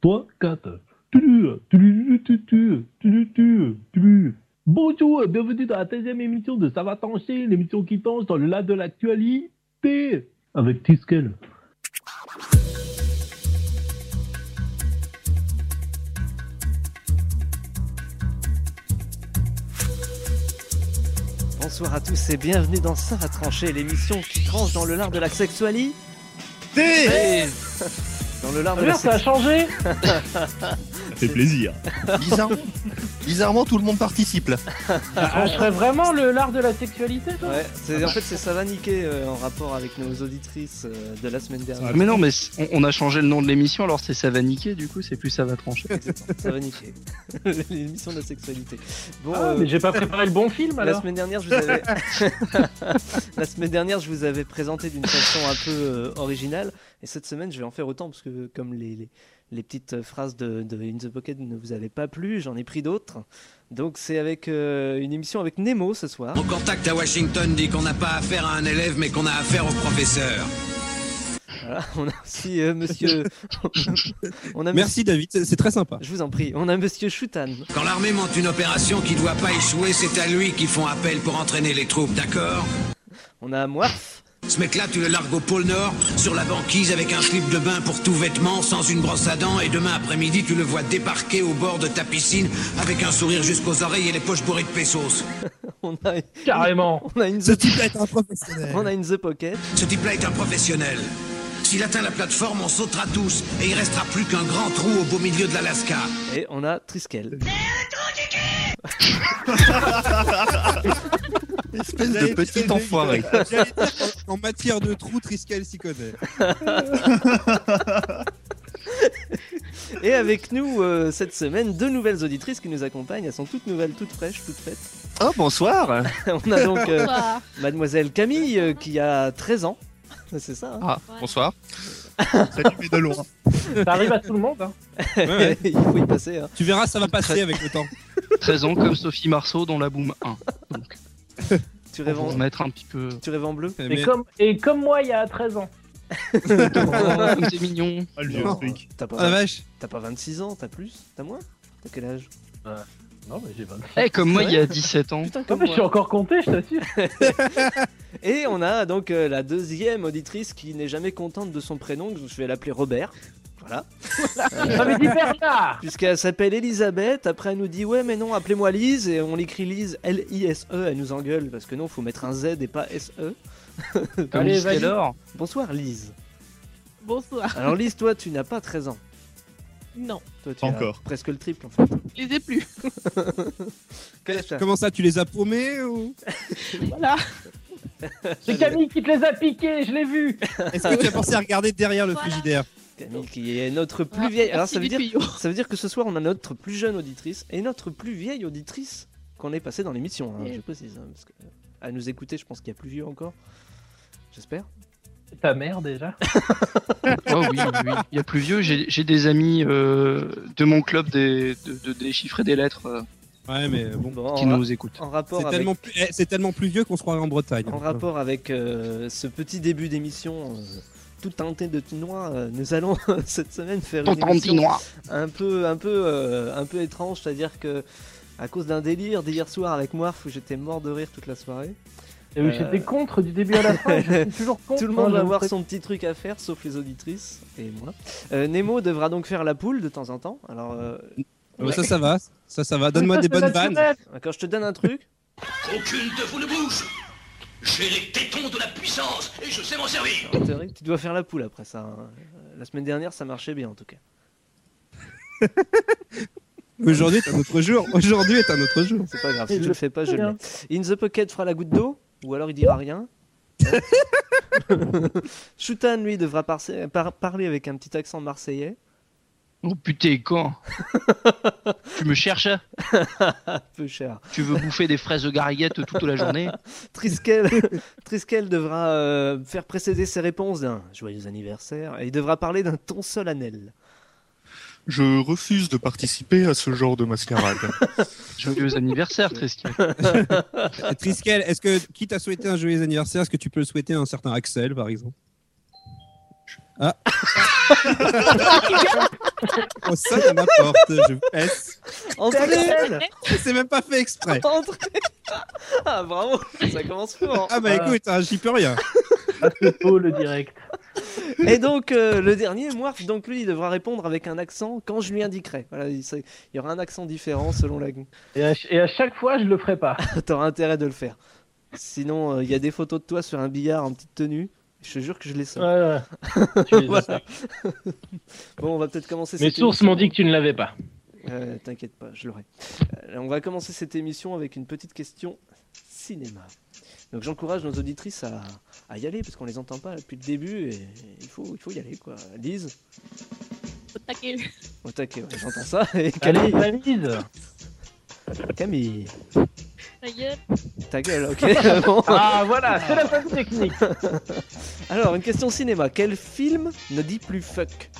3, 4. Bonjour, bienvenue dans la 13e émission de Ça va tancher, l'émission qui tanche dans le lac de l'actualité. Avec Tiskel. Bonsoir à tous et bienvenue dans Ça va trancher, l'émission qui tranche dans le lard de la sexualité. Dans le lard de la ça a changé fait plaisir. Bizarrement, bizarrement, tout le monde participe là. On serait vraiment le l'art de la sexualité, toi Ouais, c'est, en fait c'est ça va niquer euh, en rapport avec nos auditrices euh, de la semaine dernière. Mais non, mais on, on a changé le nom de l'émission, alors c'est ça va niquer, du coup c'est plus ça va trancher. Ça va niquer. L'émission de la sexualité. Bon, Ah, euh, mais j'ai pas préparé le bon film la alors semaine dernière je vous avais la semaine dernière je vous avais présenté d'une façon un peu euh, originale et cette semaine je vais en faire autant parce que comme les, les, les petites phrases de, de In the Pocket ne vous avaient pas plu, j'en ai pris d'autres. Donc c'est avec euh, une émission avec Nemo ce soir. Mon contact à Washington dit qu'on n'a pas affaire à un élève, mais qu'on a affaire au professeur. Voilà, on a aussi euh, monsieur. on a Merci David, c'est très sympa. Je vous en prie, on a monsieur Shutan. Quand l'armée monte une opération qui doit pas échouer, c'est à lui qu'ils font appel pour entraîner les troupes, d'accord? On a Moirf. Ce mec-là, tu le largues au pôle Nord, sur la banquise avec un slip de bain pour tout vêtement, sans une brosse à dents, et demain après-midi, tu le vois débarquer au bord de ta piscine avec un sourire jusqu'aux oreilles et les poches bourrées de pesos. On a, Carrément on a une Ce The, type est un professionnel. on a une The Pocket. Ce type-là est un professionnel. S'il atteint la plateforme, on sautera tous, et il restera plus qu'un grand trou au beau milieu de l'Alaska. Et on a Triskel. Espèce de petit enfoiré. En matière de trou, Triskel s'y connaît. Et avec nous euh, cette semaine, deux nouvelles auditrices qui nous accompagnent. Elles sont toutes nouvelles, toutes fraîches, toutes faites. Oh, bonsoir. on a donc euh, mademoiselle Camille euh, qui a 13 ans. C'est ça. hein Ah, bonsoir. Salut mais de loin. Ça arrive à tout le monde, hein. Ouais, ouais. Il faut y passer. hein. Tu verras, ça va passer avec le temps. 13 ans comme Sophie Marceau dans la Boom 1. Donc, Tu rêves en, mettre un petit peu. tu rêves en bleu Et, Mais- comme, et comme moi, il y a 13 ans. Oh, c'est mignon. Ah, le vieux Non. truc. T'as pas, Ah la vache. t'as pas 26 ans, t'as plus T'as moins T'as quel âge Non, mais j'ai 20 Eh, comme moi il y a 17 ans. Putain, comme mais je suis encore compté, je t'assure. Et on a donc euh, la deuxième auditrice qui n'est jamais contente de son prénom, je vais l'appeler Robert. Voilà. J'avais dit Bernard Puisqu'elle s'appelle Elisabeth, après elle nous dit ouais mais non appelez-moi Lise et on l'écrit Lise L-I-S-E, elle nous engueule parce que non faut mettre un Z et pas S-E. Allez. Taylor. Bonsoir Lise. Bonsoir. Alors Lise toi tu n'as pas 13 ans. Non, Toi tu Pas as encore. presque le triple en fait. je les ai plus. Comment ça, tu les as paumés ou? Voilà. C'est Camille qui te les a piqués, je l'ai vu Est-ce que tu as pensé à regarder derrière le Voilà. frigidaire? Camille qui est notre plus Ah, vieille. Alors ça veut dire tuyau. ça veut dire que ce soir on a notre plus jeune auditrice et notre plus vieille auditrice qu'on ait passé dans l'émission, hein, je précise. hein, parce que, euh, à nous écouter, je pense qu'il y a plus vieux encore. J'espère. Ta mère, déjà? Oh oui, oui, oui. Il y a plus vieux. J'ai des amis euh, de mon club des, de, de déchiffrer des lettres euh, Ouais, mais bon. Bon, qui nous écoutent. en rapport C'est avec, tellement, plus- eh, c'est tellement plus vieux qu'on se croirait en Bretagne. en rapport avec euh, ce petit début d'émission euh, tout teinté de noix, euh, nous allons cette semaine faire une émission Tinois. un peu, un peu, euh, un peu étrange, c'est-à-dire que à cause d'un délire d'hier soir avec Moirf où j'étais mort de rire toute la soirée. Et oui, Euh. j'étais contre du début à la fin, je suis toujours contre. Tout le monde hein, va avoir son petit truc à faire, sauf les auditrices et moi. Euh, Nemo devra donc faire la poule de temps en temps. Alors, euh, Ah bah ça, ça va. Ça, ça va. Donne-moi des bonnes vannes. quand je te donne un truc, Aucune de vous ne bouge J'ai les tétons de la puissance, et je sais m'en servir en théorie, tu dois faire la poule après ça. hein. La semaine dernière, ça marchait bien en tout cas. Aujourd'hui est un autre jour. Aujourd'hui est un autre jour. C'est pas grave, si je le fais pas, je le mets. In the Pocket fera la goutte d'eau, ou alors il dira rien. Shutan, lui, devra par- parler avec un petit accent marseillais. Oh putain, quand Tu me cherches? Peu cher. Tu veux bouffer des fraises de gariguette toute la journée? Triskel, Triskel devra euh, faire précéder ses réponses d'un joyeux anniversaire et il devra parler d'un ton solennel. Je refuse de participer à ce genre de mascarade. Joyeux anniversaire, Triskel. Triskel, est-ce que, quitte à souhaiter un joyeux anniversaire, est-ce que tu peux le souhaiter à un certain Axel, par exemple? On sonne à ma porte, je pèse. Entrez C'est même pas fait exprès. Entrez Ah bravo, ça commence fort. Ah bah Ah. écoute, hein, j'y peux rien. Assez tôt le direct. Et donc euh, le dernier, Moirf, donc lui, il devra répondre avec un accent quand je lui indiquerai. Voilà, il, sait- il y aura un accent différent selon la. Et à, ch- et à chaque fois, je le ferai pas. T'auras intérêt de le faire. Sinon, euh, il y a des photos de toi sur un billard en petite tenue. Je te jure que je les sors. Tu les as. Voilà. bon, on va peut-être commencer Mes sources m'ont dit que tu ne l'avais pas. Euh, T'inquiète pas, je l'aurai. Euh, on va commencer cette émission avec une petite question cinéma. Donc j'encourage nos auditrices à, à y aller parce qu'on les entend pas depuis le début et il faut, il faut y aller quoi. Lise, Faut taquer. au taquet, ouais, j'entends ça. Et Allez, Camille, Camille, Ta gueule. ta gueule, ok. bon. Ah voilà, c'est la phase technique. Alors une question cinéma. Quel film ne dit plus fuck?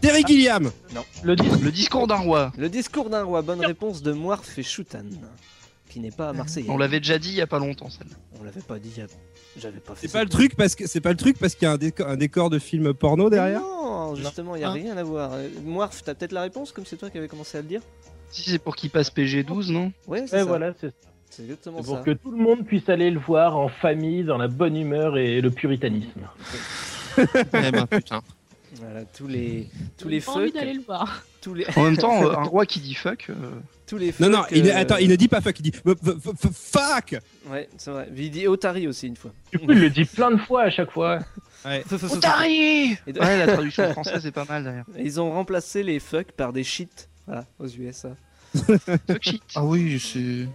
Terry Gilliam Le disque. Le discours d'un roi. Le discours d'un roi. Bonne réponse de Moirf et Choutan, qui n'est pas marseillais. On l'avait déjà dit il y a pas longtemps, celle On l'avait pas dit. il y a- J'avais pas fait. C'est ça. pas le truc parce que c'est pas le truc parce qu'il y a un décor, un décor de film porno derrière. Non, justement, il n'y a Hein rien à voir. Euh, Moirf, t'as peut-être la réponse, comme c'est toi qui avais commencé à le dire? Si c'est pour qu'il passe PG12, non? Ouais, c'est Ouais, ça. voilà, c'est C'est exactement c'est ça. pour que tout le monde puisse aller le voir en famille, dans la bonne humeur et le puritanisme. Eh ben putain. Voilà, tous les, tous J'ai les pas envie fuck, d'aller le voir. tous les, En même temps, euh, un roi qui dit fuck. euh, tous les Non non, fuck, il, euh, attends, il ne dit pas fuck, il dit fuck. Ouais, c'est vrai. Il dit Otari aussi une fois. Du coup, il le dit plein de fois à chaque fois. Otari Et de- Ouais, la traduction française est pas mal d'ailleurs. Ils ont remplacé les fuck par des shit. Voilà, aux USA. Fuck shit. Ah oui, c'est.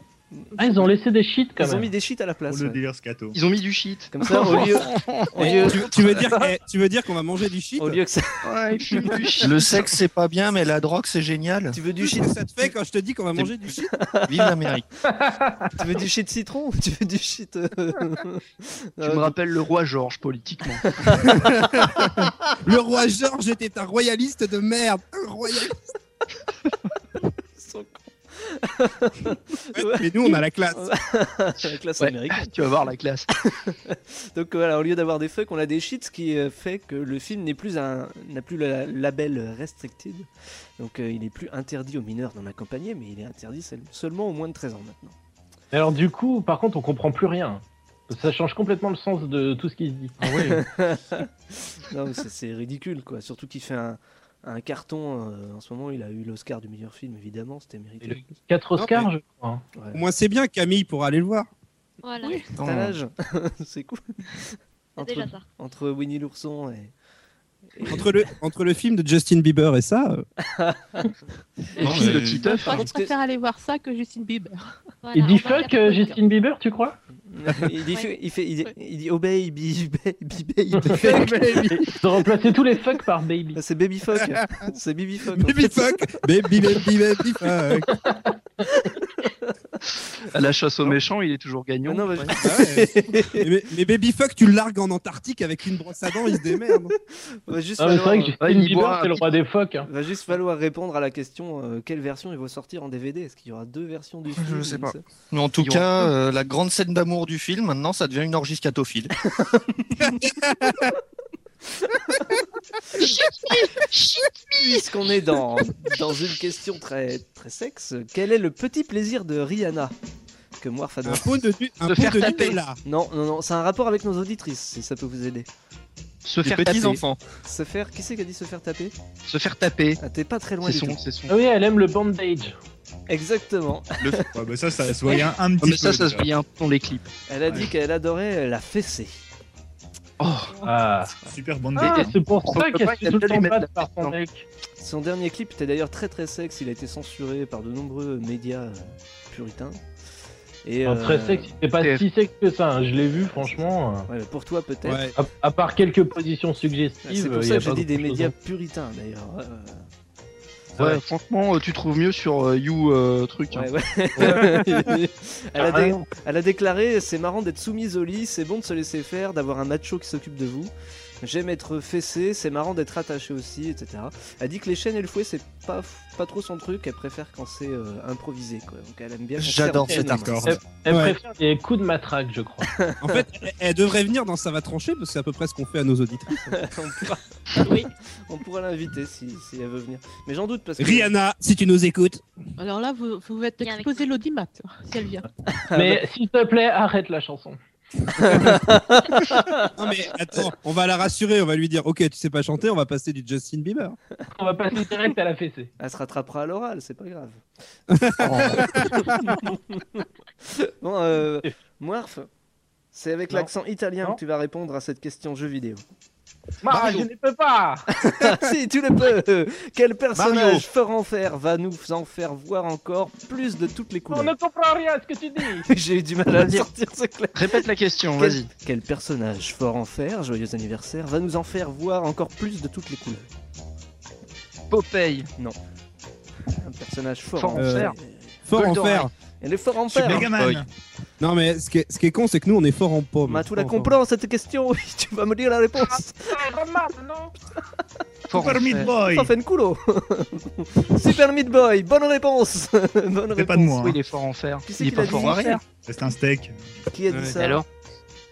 Ah, ils ont laissé des shit quand Ils ont même. mis des shit à la place. Pour le ouais. délire scato. Ils ont mis du shit. Comme ça, au lieu, au lieu, Tu, tu veux dire, eh, tu veux dire qu'on va manger du shit au lieu que ça, Ouais, ils fument du shit. Le sexe c'est pas bien, mais la drogue c'est génial. tu veux du shit, ça te fait quand je te dis qu'on va manger du shit Vive l'Amérique. tu veux du shit citron ou tu veux du shit euh, Tu me rappelles le roi Georges politiquement. Le roi Georges était un royaliste de merde. Un royaliste. Ouais, Mais nous on a la classe. la classe Ouais. américaine. tu vas voir la classe. Donc voilà, au lieu d'avoir des fuck, on a des shits, ce qui euh, fait que le film n'est plus un n'a plus le label restricted. Donc euh, il n'est plus interdit aux mineurs d'en accompagner, mais il est interdit seul- seulement aux moins de 13 ans maintenant. Alors du coup, par contre, on comprend plus rien. Ça change complètement le sens de tout ce qui se dit. non, mais c'est- c'est ridicule quoi. Surtout qu'il fait un, un carton. euh, en ce moment, il a eu l'Oscar du meilleur film, évidemment, c'était mérité. Et le- 4 Non, Oscars, mais- je crois. hein. Ouais. Au moins c'est bien, Camille pourra aller le voir. Voilà, T'as l'âge C'est cool. Entre, déjà ça. entre Winnie l'ourson et. et- Entre le, entre le film de Justin Bieber et ça, euh, Et Non, mais- Titeuf. Moi, hein. je préfère aller voir ça que Justin Bieber. Voilà, Il dit fuck. Justin Bieber, tu crois? Il dit, Ouais. il fait, il, dit- Ouais. il dit oh baby, baby, baby. Ils ont remplacé tous les fuck par baby. Ah, C'est baby fuck. C'est baby fuck. baby fuck, baby baby baby fuck. À la chasse aux méchants, il est toujours gagnant. Ah non, bah, Ouais. Ah mais, mais baby fuck, tu le largues en Antarctique avec une brosse à dents, il se démerde. Va juste Ah, mais c'est falloir, vrai que ouais, un c'est le roi des phoques. hein. va juste falloir répondre à la question euh, quelle version il va sortir en DVD Est-ce qu'il y aura deux versions du film? Je sais pas. Mais en tout cas, euh, la grande scène d'amour du film, maintenant, ça devient une orgie scatophile. Puisqu'on est dans, dans une question très, très sexe, quel est le petit plaisir de Rihanna Que moi, Un adore. pot de, un Se pot faire de taper. Nutella. Non, non, non, c'est un rapport avec nos auditrices, si ça peut vous aider. Se Les faire petits taper. enfants. Se faire. Qui c'est qui a dit se faire taper? Se faire taper. Ah, t'es pas très loin C'est du son, tout. c'est son. Ah oui, elle aime le bandage. Exactement. Ouais, bah ça, ça se voyait un, un Oh, petit mais ça, peu. ça se déjà. voyait un peu dans les clips. Elle a dit qu'elle adorait la fessée. Oh, Ah. Super bande Ah, c'est pour Son ça qu'elle copain, se il a tout le mettre par son mec. Son dernier clip était d'ailleurs très très sexe, il a été censuré par de nombreux médias euh, puritains. Et, très euh, sexe, c'est pas si sexe que ça. hein. Je l'ai vu, franchement. euh, ouais, pour toi peut-être. Ouais. À, à part quelques positions suggestives. C'est euh, pour y ça que je pas dis des médias hein. puritains d'ailleurs. Ouais, Ouais. franchement, euh, tu trouves mieux sur euh, You euh, truc. hein. ouais, ouais. elle, a dé- Carrément. elle a déclaré c'est marrant d'être soumise au lit, c'est bon de se laisser faire, d'avoir un macho qui s'occupe de vous. J'aime être fessé, c'est marrant d'être attaché aussi, etc. Elle dit que les chaînes et le fouet, c'est pas, pas trop son truc, elle préfère quand c'est euh, improvisé. Quoi. Donc elle aime bien. J'adore serve cet elle-même. artiste. Elle, elle Ouais. préfère des coups de matraque, je crois. En fait, elle, devrait venir dans Ça va trancher parce que c'est à peu près ce qu'on fait à nos auditrices. on pourra, Oui. on pourra l'inviter si, si elle veut venir. Mais j'en doute parce que. Rihanna, si tu nous écoutes. Alors là, vous, vous êtes exposé l'audimat, si elle vient. Mais s'il te plaît, arrête la chanson. Non mais attends, on va la rassurer, on va lui dire, ok, tu sais pas chanter, on va passer du Justin Bieber. On va passer direct à la fessée. Elle se rattrapera à l'oral, c'est pas grave. bon, euh, Moirf, c'est avec l'accent italien Non. que tu vas répondre à cette question jeu vidéo. Ah, je ne peux pas si, tu le peux Quel personnage Mario. fort en fer va nous en faire voir encore plus de toutes les On couleurs ne comprend rien à ce que tu dis J'ai eu du mal à sortir, c'est clair. Répète la question, Quel, vas-y. quel personnage fort en fer, joyeux anniversaire, va nous en faire voir encore plus de toutes les couleurs Popeye. Un personnage fort, Fort en en fer. Fort en fer. Elle est fort en fer. Hein. Non mais ce qui est, ce qui est con, c'est que nous on est fort en pomme. Ma tu la comprends cette question, oui, tu vas me dire la réponse. Fort Super Meat. Boy. Ça fait une culo. Super Meat Boy, bonne réponse. bonne C'est pas de moi. Oui, hein. il est fort en fer. Qui c'est Il est qui pas l'a dit fort en fer. C'est un steak. Qui a dit Ouais. ça Et alors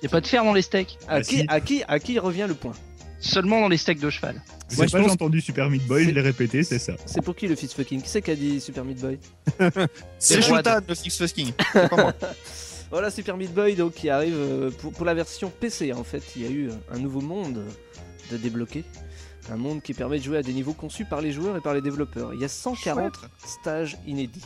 Il y a pas de fer dans les steaks. à, Ah, qui, si. à qui à qui revient le point Seulement dans les steaks de cheval. Je pas pense- j'ai entendu Super Meat Boy, je l'ai répété, c'est ça. C'est pour qui le fist fucking? Qui c'est qui a dit Super Meat Boy? C'est Shultan, le Fix Fusking. C'est pas moi. Voilà Super Meat Boy donc qui arrive euh, pour, pour la version PC en fait. Il y a eu un nouveau monde de débloquer. Un monde qui permet de jouer à des niveaux conçus par les joueurs et par les développeurs. Il y a 140 stages inédits.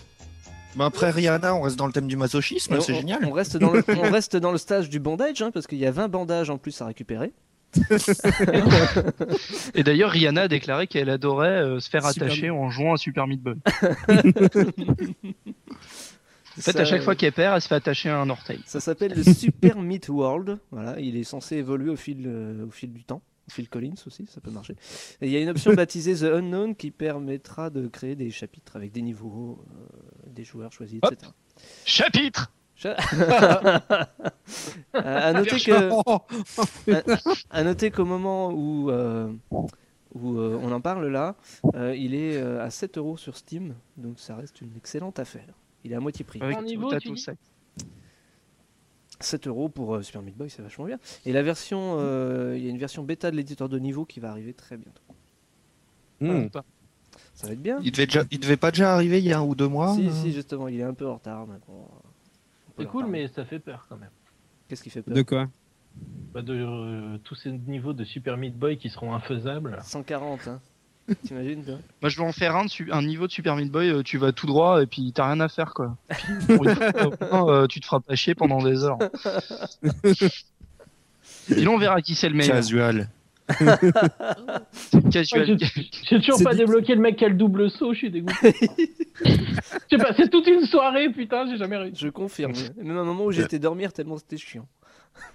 Bah après Rihanna, on reste dans le thème du masochisme, c'est génial. On reste, dans le, on reste dans le stage du bandage, hein, parce qu'il y a 20 bandages en plus à récupérer. Et d'ailleurs, Rihanna a déclaré qu'elle adorait euh, se faire Super attacher en jouant à Super Meat Boy. En fait, Ça, à chaque fois qu'elle perd, elle se fait attacher à un orteil. Ça s'appelle le Super Meat World. Voilà, il est censé évoluer au fil, euh, au fil du temps. Au fil Collins aussi, ça peut marcher. Et il y a une option baptisée The Unknown qui permettra de créer des chapitres avec des niveaux, euh, des joueurs choisis, Hop. etc. Chapitre Cha- à noter que, à noter qu'au moment où, euh, où euh, on en parle là, il est à 7 euros sur Steam, donc ça reste une excellente affaire. Il est à moitié prix. Avec En tout niveau, ça. 7 euros pour euh, Super Meat Boy, c'est vachement bien. Et la version, euh, il y a une version bêta de l'éditeur de niveau qui va arriver très bientôt. hmm. Ça va être bien. Il devait, déjà, il devait pas déjà arriver il y a un ou deux mois Si, euh si, justement, il est un peu en retard. C'est cool, mais ça fait peur quand même. Qu'est-ce qui fait peur De quoi Bah, de euh, tous ces niveaux de Super Meat Boy qui seront infaisables. 140, hein. T'imagines toi Moi, je vais en faire un, un niveau de Super Meat Boy, euh, tu vas tout droit et puis t'as rien à faire, quoi. Puis, pour une fois, euh, tu te feras pas chier pendant des heures. Sinon, on verra qui c'est le meilleur. Casual. Casual. J'ai toujours pas dit- débloqué le mec qui a le double saut, je suis dégoûté. J'ai passé toute une soirée, putain, j'ai jamais réussi. Je confirme. Même à un moment où j'étais dormir tellement c'était chiant.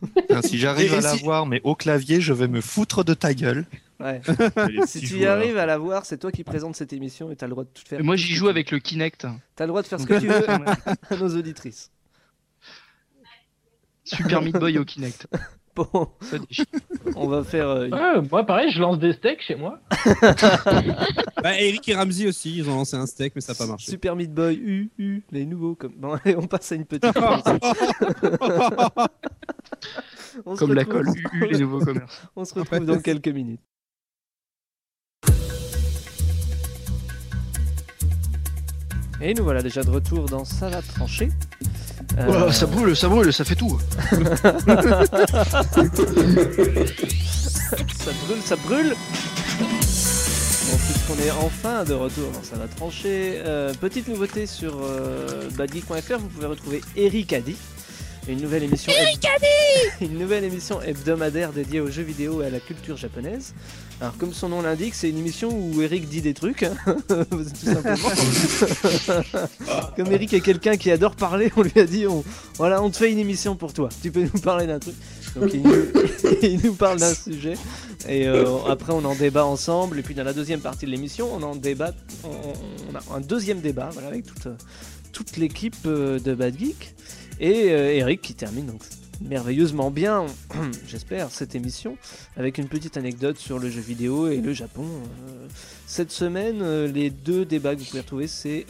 Si j'arrive à si- l'avoir, mais au clavier, je vais me foutre de ta gueule. Ouais. Si tu y arrives à la voir, c'est toi qui présente cette émission et t'as le droit de tout faire. Et Moi, j'y joue avec le Kinect. T'as le droit de faire ce que tu veux à nos auditrices. Super Meat Boy au Kinect. Bon, on va faire. euh, Ouais, moi pareil, je lance des steaks chez moi. Bah, Eric et Ramsey aussi, ils ont lancé un steak, mais ça n'a pas marché. Super Meat Boy, U, U, les nouveaux. Comme... Bon, allez, on passe à une petite. On se Comme la colle UU, les nouveaux commerces. On se retrouve dans quelques minutes. Et nous voilà déjà de retour dans Ça va trancher. Euh, Oh, ça brûle, ça brûle, ça fait tout. ça brûle, ça brûle. Bon, puisqu'on est enfin de retour dans Ça va trancher. euh, petite nouveauté sur euh, badgeek.fr, vous pouvez retrouver Eric Adi. Une nouvelle émission une nouvelle émission hebdomadaire dédiée aux jeux vidéo et à la culture japonaise. Alors comme son nom l'indique, c'est une émission où Eric dit des trucs, hein, comme Eric est quelqu'un qui adore parler, on lui a dit on, voilà, on te fait une émission pour toi. Tu peux nous parler d'un truc. Donc il nous, il nous parle d'un sujet et euh, après on en débat ensemble et puis dans la deuxième partie de l'émission on en débat, on, on a un deuxième débat voilà, avec toute, toute l'équipe euh, de Bad Geek et euh, Eric qui termine merveilleusement bien, j'espère, cette émission, avec une petite anecdote sur le jeu vidéo et le Japon. Euh, cette semaine, euh, les deux débats que vous pouvez retrouver, c'est,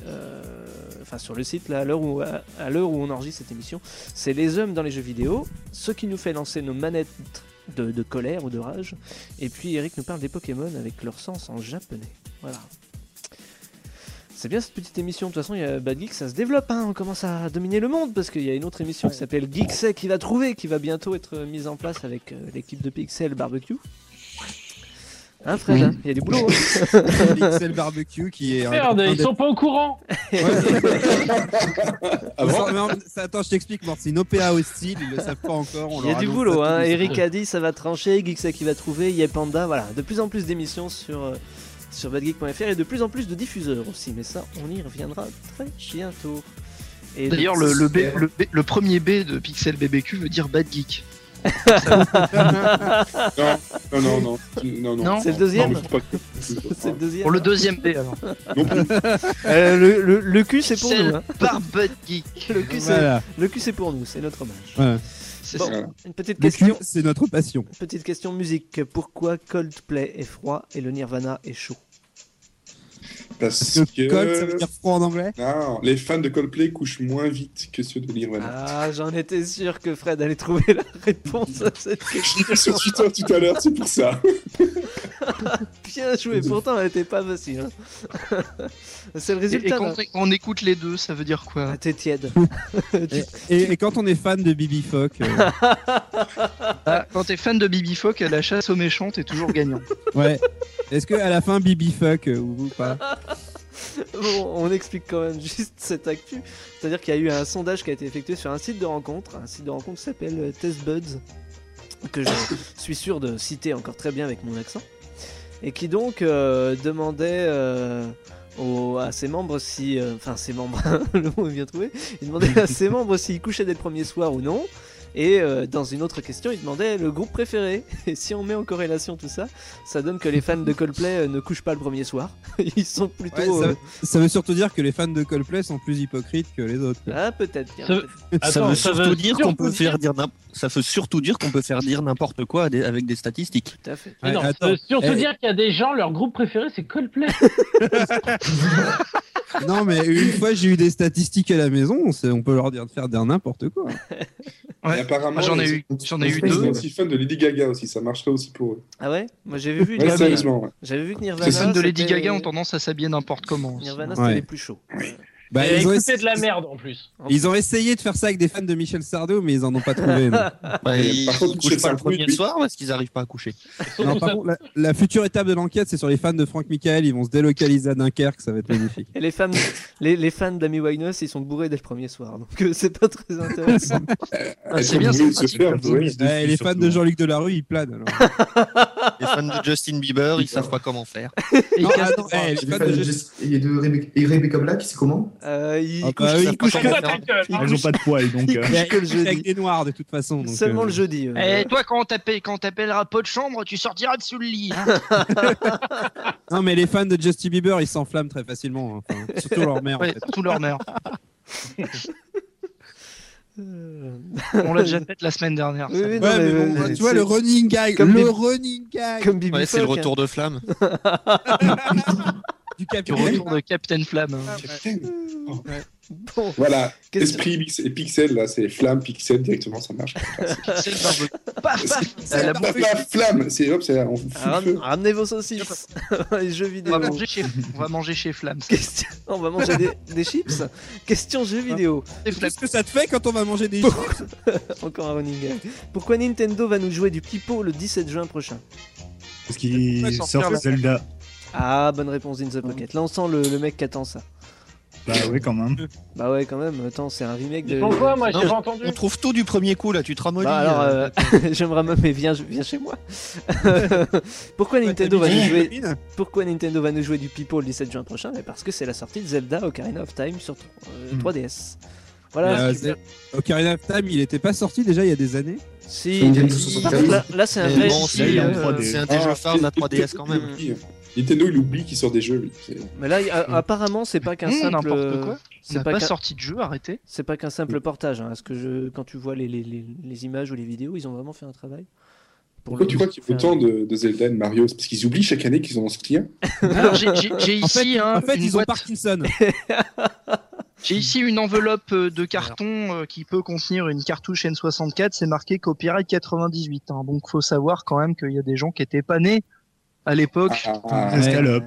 enfin sur le site, là, à l'heure où, à, à l'heure où on enregistre cette émission, c'est les hommes dans les jeux vidéo, ce qui nous fait lancer nos manettes de, de colère ou de rage, et puis Eric nous parle des Pokémon avec leur sens en japonais. Voilà. C'est bien cette petite émission. De toute façon, il y a Bad Geek, ça se développe. hein. On commence à dominer le monde parce qu'il y a une autre émission qui s'appelle Geeksec qui va trouver, qui va bientôt être mise en place avec euh, l'équipe de Pixel Barbecue. Hein, Fred Oui. hein Il y a du boulot. hein. Pixel Barbecue qui est. Merde, ils sont pas au courant Ah bon ça, Attends, je t'explique, Mort. C'est une OPA hostile, ils le savent pas encore. on Il y a du boulot. Hein. Eric a dit, ça va trancher. Geeksec qui va trouver. Panda. Voilà. De plus en plus d'émissions sur, euh, sur badgeek.fr et de plus en plus de diffuseurs aussi. Mais ça, on y reviendra très bientôt. Et D'ailleurs, le, le, le premier B de Pixel BBQ veut dire Bad Geek. Non, non, non, non, non. Non C'est le deuxième C'est le deuxième. Pour le deuxième B alors. Non plus. Euh, le, le, le cul, c'est pour nous. hein. Geek. Le cul, c'est Voilà. le cul, c'est pour nous. C'est notre hommage. Ouais. C'est Bon, une petite Le question. c'est notre passion. Petite question musique. Pourquoi Coldplay est froid et le Nirvana est chaud? Parce que que. cold, ça veut dire froid en anglais? Non, les fans de Coldplay couchent moins vite que ceux de Nirvana. Ah, j'en étais sûr que Fred allait trouver la réponse à cette Je l'ai question. vu sur Twitter tout à l'heure, c'est pour ça. Bien joué, pourtant elle était pas facile. hein. C'est le Et, et résultat. quand on écoute les deux, ça veut dire quoi? Ah, T'es tiède. et, et- et quand on est fan de Bibi Fock, euh, Ah, Quand t'es fan de Bibi Fock, la chasse aux méchants, t'es toujours gagnant. ouais. Est-ce que à la fin Bibi Fock euh, ou ou pas? Bon, on explique quand même juste cette actu. C'est-à-dire qu'il y a eu un sondage qui a été effectué sur un site de rencontre, un site de rencontre qui s'appelle euh, Test Buds, que je suis sûr de citer encore très bien avec mon accent, et qui donc euh, demandait euh, aux- à ses membres si, enfin ses membres, le mot est bien trouvé, il demandait à ses membres s'ils couchaient dès le premier soir ou non. Et euh, dans une autre question, il demandait le groupe préféré. Et si on met en corrélation tout ça, ça donne que les fans de Coldplay euh, ne couchent pas le premier soir. Ils sont plutôt. Ouais, euh, ça, ça veut surtout dire que les fans de Coldplay sont plus hypocrites que les autres. quoi. Ah, peut-être. Ça- veut ça surtout veut dire qu'on peut faire dire ça veut surtout dire qu'on peut faire dire n'importe quoi avec des statistiques. Tout à fait. Mais non, ça veut surtout Eh. dire qu'il y a des gens, leur groupe préféré, c'est Coldplay. Non, mais une fois j'ai eu des statistiques à la maison, on peut leur dire de faire dire n'importe quoi. Ouais. Et apparemment, Ah, j'en ai eu- j'en ai eu ils sont deux. aussi fans de Lady Gaga aussi, ça marcherait aussi pour eux. Ah ouais? Moi j'avais vu, Ouais, Nirvana. sérieusement, ouais. J'avais vu que Les Nirvana. fans de Lady Gaga ont tendance à s'habiller n'importe comment. aussi. Nirvana Ouais. c'était les plus chauds. Bah, ils, ont écoutez essa- de la merde en plus. ils ont essayé de faire ça avec des fans de Michel Sardou, mais ils en ont pas trouvé. ils par contre, couchent Michel pas le premier lui- soir parce qu'ils arrivent pas à coucher. Non, par contre, la, la future étape de l'enquête, c'est sur les fans de Franck Michael. Ils vont se délocaliser à Dunkerque, ça va être magnifique. Et les fans, les, les fans d'Amy Winehouse ils sont bourrés dès le premier soir. Donc euh, c'est pas très intéressant. Elles c'est bien, c'est pratique. ouais. Les fans surtout. de Jean-Luc Delarue, ils planent. Alors. Les fans de Justin Bieber, ils savent pas comment faire. Et Non, attends, eh, les fans de Just- Et Rebecca, et Rebecca Black, c'est comment Euh, ils Ah, couchent, bah ils ils que- couchent Ta gueule. ils Elles couchent- ont pas de poils, donc. ils euh, couchent que le avec des noirs de toute façon. donc, Seulement euh, le jeudi. euh. Eh, toi, quand on t'appellera pas de chambre, tu sortiras de sous le lit. hein. Non, mais les fans de Justin Bieber, ils s'enflamment très facilement. hein. Enfin, surtout leur mère. en Ouais, fait. surtout leur mère. On l'a déjà fait la semaine dernière. Oui, ça. oui, non, Ouais, mais mais, bon, tu vois, le running gag. comme le running gag Comme Ouais, c'est le retour de flamme. du Du capitaine. retour de Captain Flamme. hein. Bon, Voilà, esprit et pixel, là, c'est flamme, pixel, directement, ça marche. C'est le barbecue. Paf, paf. C'est la flamme, c'est hop, c'est on ram- feu. ramenez vos saucisses. les jeux On vidéo. va manger chez, on va manger chez Flamme. Question- On va manger des, des chips. Question jeux vidéo. Qu'est-ce que ça te fait quand on va manger des chips Encore un running gag. Pourquoi Nintendo va nous jouer du pipeau le 17 juin prochain Parce qu'il sort Zelda. Ah, bonne réponse in the pocket. Là, on sent le, le mec qui attend ça. Bah oui, quand même. Bah ouais, quand même. Attends, c'est un remake de. Ils font quoi, moi, j'ai pas entendu On trouve tout du premier coup là, tu te ramollis. Bah alors, euh, euh, j'aimerais même, mais viens, viens chez moi. pourquoi, Nintendo va nous jouer, pourquoi Nintendo va nous jouer du pipeau le 17 juin prochain? Mais Parce que c'est la sortie de Zelda Ocarina of Time sur euh, Hmm. 3DS. Voilà. Euh, c'est- Ocarina of Time, il était pas sorti déjà il y a des années Si, là, là, c'est un vrai. bon, euh, un 3D. c'est un des jeux phares de la 3DS quand même. Nintendo, il oublie qu'il sort des jeux. lui. Mais là, a- apparemment, c'est pas qu'un Mmh, simple. n'importe quoi. On C'est pas sorti de jeu, arrêtez. C'est pas qu'un simple portage. Hein. Parce que je, quand tu vois les, les, les, les images ou les vidéos, ils ont vraiment fait un travail. Pour Pourquoi le- tu crois qu'il y a autant de, de Zelda et de Mario? Parce qu'ils oublient chaque année qu'ils ont sorti un Alors j'ai En fait, ici hein, en fait une ils ont Parkinson. J'ai ici une enveloppe euh, de carton euh, qui peut contenir une cartouche N64. C'est marqué copyright 98. Hein. Donc faut savoir quand même qu'il y a des gens qui étaient pas nés à l'époque. Ah, Ouais.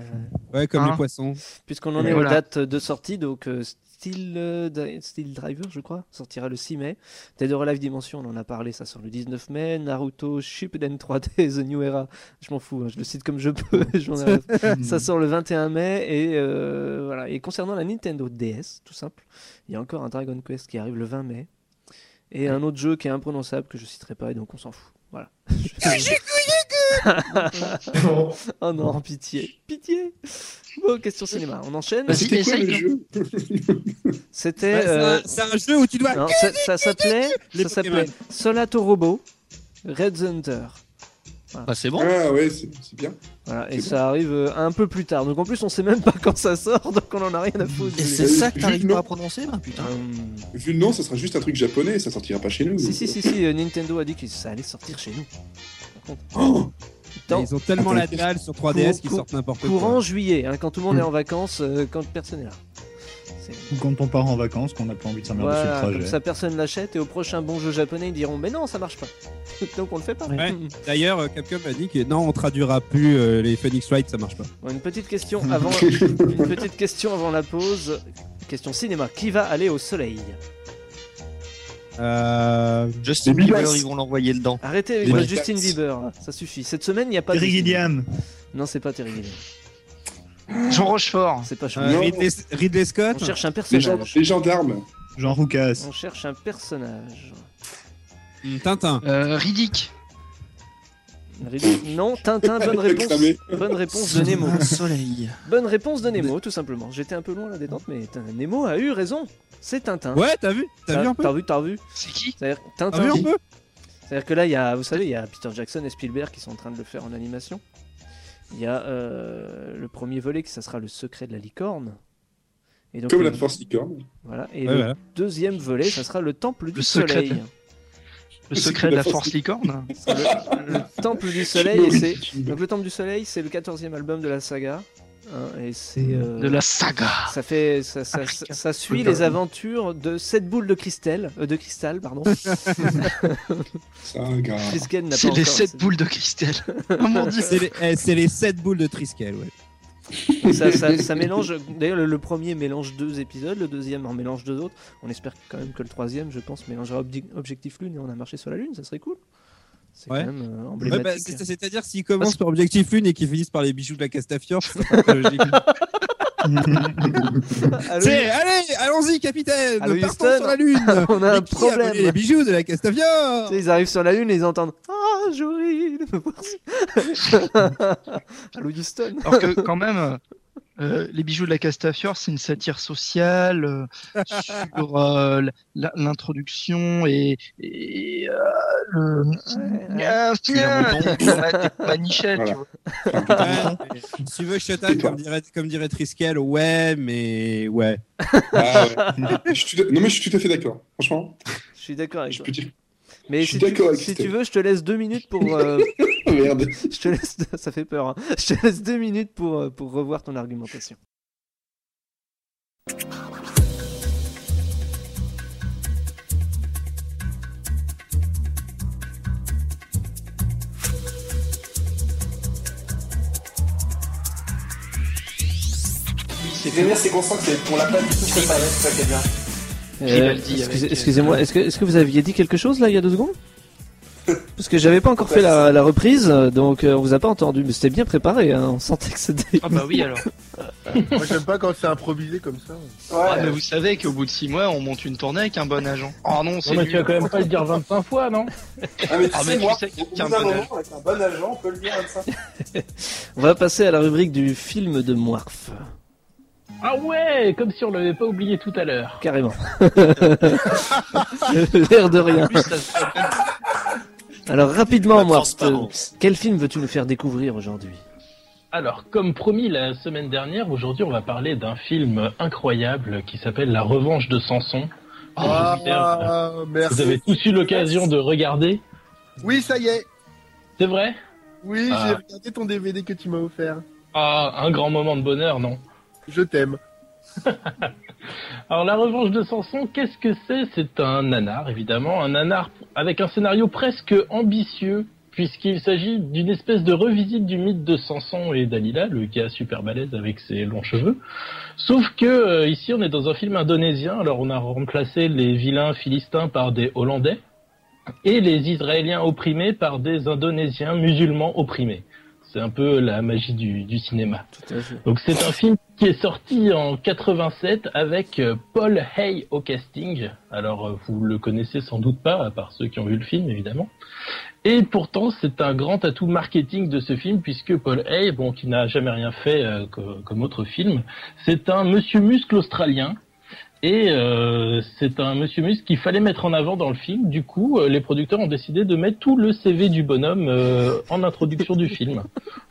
Ouais, comme Hein les poissons. Puisqu'on en est voilà. aux dates de sortie, donc euh, Steel, euh, Steel Driver, je crois, sortira le 6 mai. Dead or Alive Dimension, on en a parlé, ça sort le 19 mai. Naruto Shippuden 3D The New Era, je m'en fous, hein, je le cite comme je peux. ça sort le 21 mai. Et, euh, voilà. et concernant la Nintendo DS, tout simple, il y a encore un Dragon Quest qui arrive le 20 mai. Et un autre jeu qui est imprononçable que je citerai pas, et donc on s'en fout. Voilà. oh non, pitié, pitié. Bon, question cinéma, on enchaîne. Vas-y, C'était quoi le jeu C'était. C'est euh, un- C'est un, jeu où tu dois. non, ça, ça s'appelait, ça s'appelait. Solato Robo Red Hunter. Bah, c'est bon. Ah ouais, c'est bien. Voilà, et ça arrive euh, un peu plus tard. Donc en plus, on sait même pas quand ça sort, donc on en a rien à foutre. Et c'est Euh, ça que t'arrives pas à prononcer, bah putain. Euh, Vu le nom, ça sera juste un truc japonais, ça sortira pas chez nous. si, si, si, si, euh, Nintendo a dit que ça allait sortir chez nous. Oh dans- Ils ont tellement Attends, la dalle sur 3DS qu'ils sortent n'importe quoi. courant juillet, hein, quand tout le monde est en vacances, euh, quand personne est là. Ou quand on part en vacances, qu'on n'a pas envie de s'emmerder Voilà, sur le comme trajet. ça personne l'achète et au prochain bon jeu japonais ils diront mais non ça marche pas. donc on le fait pas. Ouais. D'ailleurs, euh, Capcom a dit que non, on traduira plus euh, les Phoenix Wright, ça marche pas. Bon, une petite question avant une petite question avant la pause. Question cinéma. Qui va aller au soleil? Euh... Justin Bieber, ils vont l'envoyer dedans. Arrêtez avec. Justin Bieber, ça suffit. Cette semaine il n'y a pas Terry Gilliam. Non c'est pas Terry Gilliam. Jean Rochefort. C'est pas Euh. Ridley, Ridley Scott On cherche un personnage. les gendarmes. Jean Roucas. On cherche un personnage. Tintin. Euh, Riddick. Non, Tintin, bonne réponse. Bonne réponse de Nemo. Soleil. Bonne réponse de Nemo, tout simplement. J'étais un peu loin la détente, mais Nemo a eu raison. C'est Tintin. Ouais, t'as vu T'as vu un peu T'as vu, t'as vu C'est qui? C'est-à-dire T'as vu un peu C'est-à-dire que là, il y a, vous savez, il y a Peter Jackson et Spielberg qui sont en train de le faire en animation. Il y a euh, le premier volet qui ça sera le secret de la licorne. Et donc, Comme la force licorne. Voilà. Et Ouais, le voilà. deuxième volet, ça sera le temple du Le soleil. de- Le secret de la force licorne. Le, le temple du soleil. C'est donc le temple du soleil, c'est le 14e album de la saga. hein, et c'est euh, De la saga. Ça fait, ça, ça, ça, ça suit les aventures de sept boules de cristal, euh, de cristal, pardon. Ça, gars. Triskel n'a pas C'est les encore- sept boules de cristal. Oh eh, c'est les 7 boules de Triskel, ouais. Ça, ça- ça mélange. D'ailleurs, le, le premier mélange deux épisodes, le deuxième en mélange deux autres. On espère quand même que le troisième, je pense, mélangera Objectif Lune et on a marché sur la Lune, ça serait cool. C'est Ouais. quand même euh, Ouais, emblématique. bah, c'est- C'est-à-dire s'ils commencent par Objectif Lune et qu'ils finissent par les bijoux de la Castafiore, c'est pas logique. C'est- allez, allons-y, capitaine Allô, Partons Houston. sur la Lune. On a un qui volé problème. les bijoux de la Castafiore. Tu sais, ils arrivent sur la Lune et ils entendent Ah, Jory de me voir si- Allô, Houston. Alors que quand même, euh, les bijoux de la Castafiore, c'est une satire sociale euh, sur euh, l'introduction et, et euh, le. Ah, ouais. t'es pas Michel, tu vois. Ouais, Si tu veux, shut up, comme dirait, comme dirait Triskel, ouais, mais ouais. Ah, ouais. Je suis tout à- Non, mais je suis tout à fait d'accord. Franchement, Je suis d'accord avec je toi. peux dire. Mais je suis si, tu, d'accord avec si tu veux, je te laisse deux minutes pour. euh, Oh, merde. je te laisse. Ça fait peur. hein. Je te laisse deux minutes pour, euh, pour revoir ton argumentation. Venir, c'est constant que c'est- on l'a pas du tout préparé, c'est ça qui est bien. Excusez- euh, Excusez-moi, est-ce que, est-ce que vous aviez dit quelque chose là il y a deux secondes? Parce que j'avais pas encore fait la, la reprise, donc euh, on vous a pas entendu, mais c'était bien préparé, hein, on sentait que c'était. Ah bah oui alors. Moi j'aime pas quand c'est improvisé comme ça. Ah, mais vous savez qu'au bout de 6 mois, on monte une tournée avec un bon agent. Oh non, c'est mais tu vas quand même pas le dire 25 fois, non? Ah, mais tu Ah, sais, mais tu moi, sais au qu'il bout y a un d'un bon avec un bon agent, on peut le dire comme ça. On va passer à la rubrique du film de Moirf. Ah ouais, comme si on l'avait pas oublié tout à l'heure. Carrément. L'air de rien. Plus, ça se fait même- Alors rapidement, Moirf, transparence. quel film veux-tu nous faire découvrir aujourd'hui? Alors, comme promis la semaine dernière, aujourd'hui on va parler d'un film incroyable qui s'appelle La Revanche de Samson. Ah, J'espère, merci. Vous avez tous eu l'occasion de regarder Oui, ça y est. C'est vrai? Oui, Ah. j'ai regardé ton DVD que tu m'as offert. Ah, un grand moment de bonheur, non? Je t'aime. Alors, La Revanche de Samson, qu'est-ce que c'est? C'est un nanar, évidemment, un nanar avec un scénario presque ambitieux, puisqu'il s'agit d'une espèce de revisite du mythe de Samson et Dalila, le gars super balèze avec ses longs cheveux. Sauf que euh, ici, on est dans un film indonésien, alors on a remplacé les vilains philistins par des Hollandais et les Israéliens opprimés par des Indonésiens musulmans opprimés. C'est un peu la magie du, du cinéma. Tout à fait. Donc c'est un film qui est sorti en 87 avec euh, Paul Hay au casting. Alors euh, vous le connaissez sans doute pas, à part ceux qui ont vu le film évidemment. Et pourtant c'est un grand atout marketing de ce film puisque Paul Hay, bon qui n'a jamais rien fait euh, co- comme autre film, c'est un monsieur muscle australien. Et euh, c'est un monsieur muscle qu'il fallait mettre en avant dans le film. Du coup, euh, les producteurs ont décidé de mettre tout le CV du bonhomme euh, en introduction du film.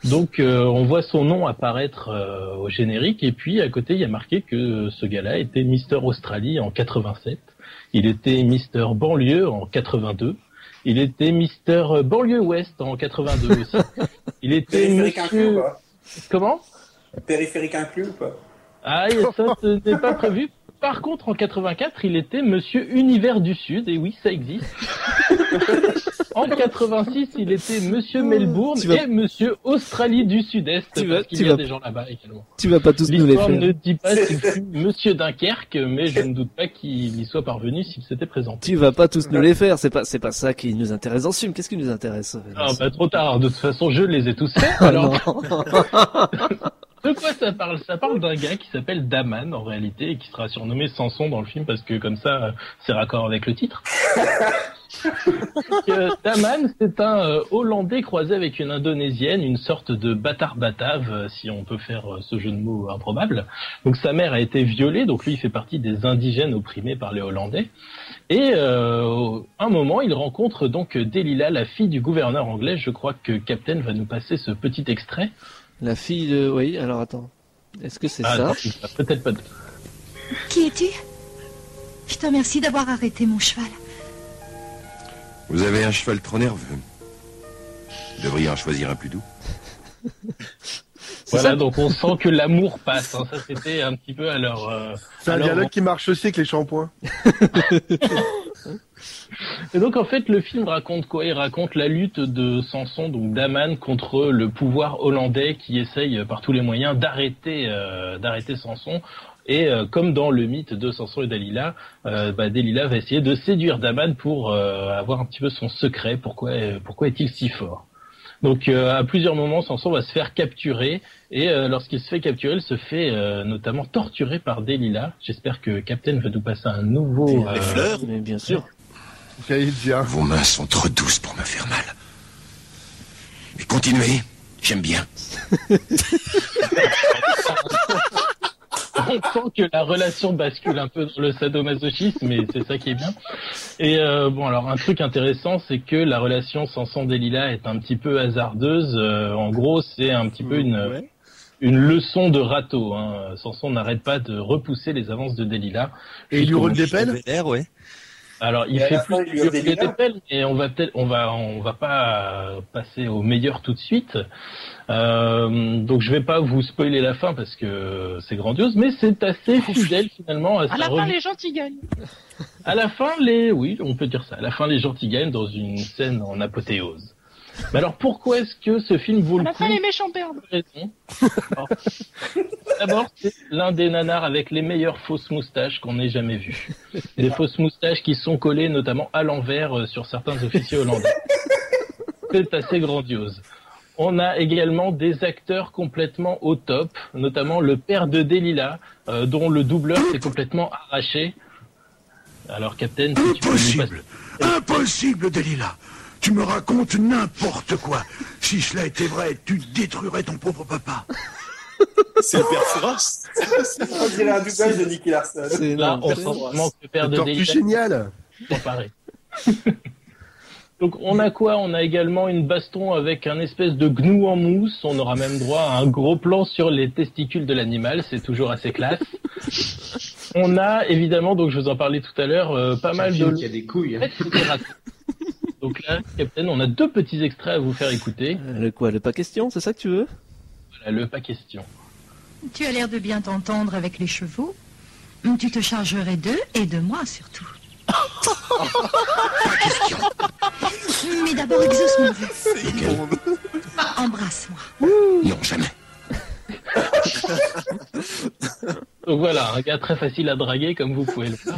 Donc, euh, on voit son nom apparaître euh, au générique. Et puis, à côté, il y a marqué que ce gars-là était Mister Australie en 87. Il était Mister Banlieue en 82. Il était Mister Banlieue Ouest en 82 aussi. Il était Périphérique inclus ou Monsieur... pas? Comment? Périphérique inclus ou pas? Ah, et ça, ce n'est pas prévu. Par contre, en 84, il était Monsieur Univers du Sud, et oui, ça existe. en 86, il était Monsieur Melbourne vas- et Monsieur Australie du Sud-Est, Tu vas- parce qu'il y a vas- des gens là-bas également. Tu vas pas tous nous les faire. ne dit pas s'il fut Monsieur Dunkerque, mais je ne doute pas qu'il y soit parvenu s'il s'était présenté. Tu vas pas tous nous les faire. C'est pas, c'est pas ça qui nous intéresse dans ce film. Qu'est-ce qui nous intéresse Ah, bah, trop tard. De toute façon, je les ai tous faits. Ah, Alors. De quoi ça parle? Ça parle d'un gars qui s'appelle Daman en réalité et qui sera surnommé Samson dans le film parce que comme ça euh, c'est raccord avec le titre. Euh, Daman c'est un euh, Hollandais croisé avec une Indonésienne, une sorte de bâtard batave si on peut faire ce jeu de mots improbable. Donc sa mère a été violée, donc lui il fait partie des indigènes opprimés par les Hollandais. Et un moment il rencontre donc Delilah, la fille du gouverneur anglais. Je crois que Captain va nous passer ce petit extrait. La fille de, oui. Alors attends. Est-ce que c'est Ah, ça Peut-être pas. de- Qui es-tu? Je te remercie d'avoir arrêté mon cheval. Vous avez un cheval trop nerveux. Vous devriez en choisir un plus doux. Voilà, ça donc on sent que l'amour passe. hein. Ça, c'était un petit peu à leur. euh, C'est un leur- dialogue qui marche aussi avec les shampoings. Et donc en fait, le film raconte quoi? Il raconte la lutte de Samson, donc d'Aman, contre le pouvoir hollandais qui essaye euh, par tous les moyens d'arrêter, euh, d'arrêter Samson. Et euh, comme dans le mythe de Samson et Dalila, euh, bah, Dalila va essayer de séduire Daman pour euh, avoir un petit peu son secret. Pourquoi, pourquoi est-il si fort? Donc euh, à plusieurs moments, Samson va se faire capturer et euh, lorsqu'il se fait capturer, il se fait euh, notamment torturer par Dalila. J'espère que Captain va nous passer un nouveau. Les fleurs Mais bien sûr. J'allais le dire. Vos mains sont trop douces pour me faire mal. Mais continuez, j'aime bien. on sent que la relation bascule un peu dans le sadomasochisme, mais c'est ça qui est bien. Et euh, bon, alors un truc intéressant, c'est que la relation Samson Delilah est un petit peu hasardeuse. Euh, en gros, c'est un petit peu une une leçon de râteau. Hein. Samson n'arrête pas de repousser les avances de Delilah. Et il lui roule des ouais. Alors, il Et fait la fin, plus lilas. pelles, mais on va peut-être, on va, on va pas passer au meilleur tout de suite. Euh, donc, je vais pas vous spoiler la fin parce que c'est grandiose, mais c'est assez fidèle finalement à, À la fin, les gentils gagnent. À la fin, les, oui, on peut dire ça. À la fin, les gentils gagnent dans une scène en apothéose. Mais alors, pourquoi est-ce que ce film vaut le coup fin, les méchants perdent. D'abord, c'est l'un des nanars avec les meilleures fausses moustaches qu'on ait jamais vues. Des fausses moustaches qui sont collées notamment à l'envers euh, sur certains officiers hollandais. C'est assez grandiose. On a également des acteurs complètement au top, notamment le père de Delilah, euh, dont le doubleur s'est complètement arraché. Alors, Captain, si tu peux Impossible Impossible, Delilah Tu me racontes n'importe quoi. Si cela était vrai, tu détruirais ton pauvre papa. C'est le père Fouras. Dirait un doublage de Nicky Larson. C'est Là, on sent vraiment que le père de Delilah génial. comparé. Donc on a quoi? On a également une baston avec un espèce de gnou en mousse. On aura même droit à un gros plan sur les testicules de l'animal. C'est toujours assez classe. On a évidemment, donc je vous en parlais tout à l'heure, euh, pas mal de. film qui a des couilles. hein. Donc là, Captain, on a deux petits extraits à vous faire écouter. Euh, Le quoi Le pas question, c'est ça que tu veux? Voilà, le pas question. Tu as l'air de bien t'entendre avec les chevaux. Tu te chargerais d'eux et de moi surtout. Mais d'abord exauce mon vœu. Embrasse-moi. Non, jamais. Donc voilà, un gars très facile à draguer comme vous pouvez le voir.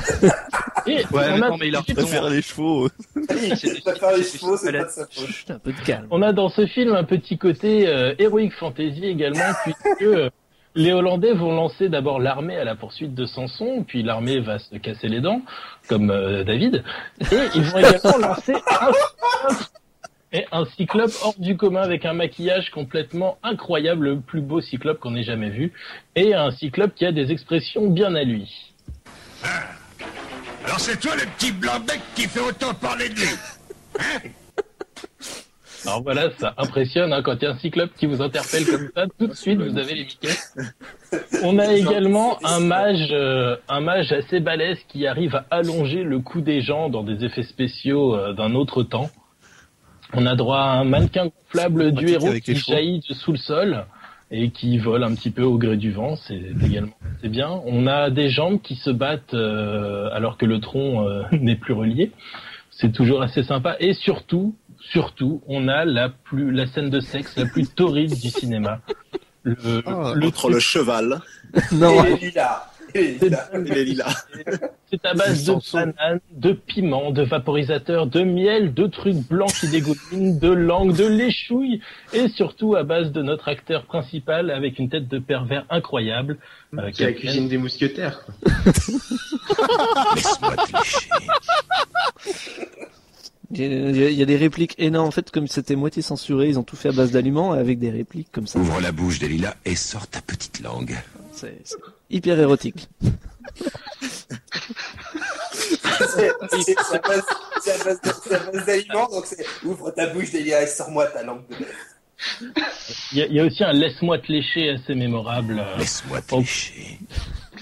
Et Ouais, on a, non, mais il a préféré les chevaux. Je préfère les chevaux, c'est pas de sa faute. Chut, un peu de calme. on a dans ce film un petit côté euh, heroic fantasy également, puisque euh, les Hollandais vont lancer d'abord l'armée à la poursuite de Samson, puis l'armée va se casser les dents, comme euh, David, et ils vont également lancer un, un cyclope hors du commun avec un maquillage complètement incroyable, le plus beau cyclope qu'on ait jamais vu, et un cyclope qui a des expressions bien à lui. Alors c'est toi le petit blanc-bec qui fait autant parler de lui. Alors voilà, ça impressionne hein, quand il y a un cyclope qui vous interpelle comme ça, tout de suite vous avez les Mickey. On a également un mage, euh, un mage assez balèze qui arrive à allonger le cou des gens dans des effets spéciaux euh, d'un autre temps. On a droit à un mannequin gonflable du héros qui jaillit de sous le sol et qui vole un petit peu au gré du vent, c'est également c'est bien. On a des jambes qui se battent euh, alors que le tronc euh, n'est plus relié. C'est toujours assez sympa et surtout, surtout, on a la plus la scène de sexe la plus torride du cinéma. Le, Ah, le Entre le cheval Non. Et les lilas. C'est à base de bananes, de piments, de vaporisateurs, de miel, de trucs blancs qui dégoulinent, de langue, de léchouille, et surtout à base de notre acteur principal avec une tête de pervers incroyable. euh, Qui a la cuisine des mousquetaires. Laisse-moi. Il y, a, des répliques énormes. En fait, comme c'était moitié censuré, ils ont tout fait à base d'aliments avec des répliques comme ça. Ouvre la bouche, Delilah, et sors ta petite langue. C'est hyper érotique. C'est à base- base d'aliments, donc c'est ouvre ta bouche, Delia, et sors-moi ta langue de. Il y, a, il y a aussi un laisse-moi te lécher assez mémorable. euh, Laisse-moi te Oh. lécher.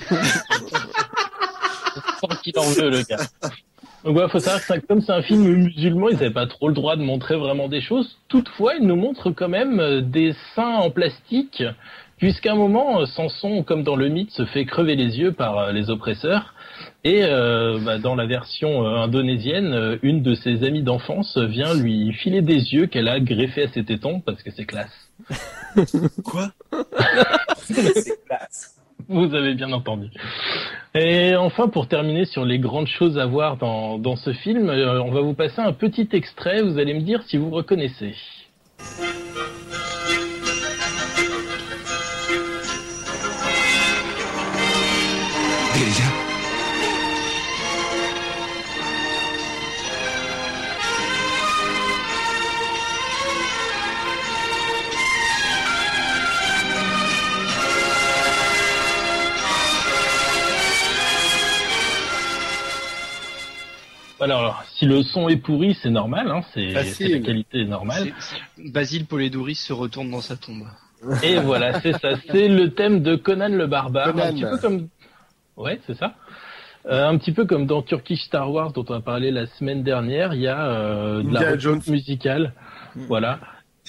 Tant qu'il en veut, le gars. Donc voilà, faut savoir que comme c'est un film musulman, ils n'avaient pas trop le droit de montrer vraiment des choses. Toutefois, ils nous montrent quand même euh, des seins en plastique, puisqu'à un moment, euh, Samson, comme dans le mythe, se fait crever les yeux par euh, les oppresseurs. Et euh, bah, dans la version indonésienne, une de ses amies d'enfance vient lui filer des yeux qu'elle a greffés à ses tétons parce que c'est classe. Quoi? C'est classe. Vous avez bien entendu. Et enfin, pour terminer sur les grandes choses à voir dans, dans ce film, on va vous passer un petit extrait. Vous allez me dire si vous reconnaissez. Alors, si le son est pourri, c'est normal, hein, c'est c'est la qualité normale. Basile Poledouris se retourne dans sa tombe. Et voilà, c'est ça, c'est le thème de Conan le barbare, Conan. un petit peu comme, ouais, c'est ça. Euh, un petit peu comme dans Turkish Star Wars dont on a parlé la semaine dernière, il y a euh, de la Jones. musicale, voilà.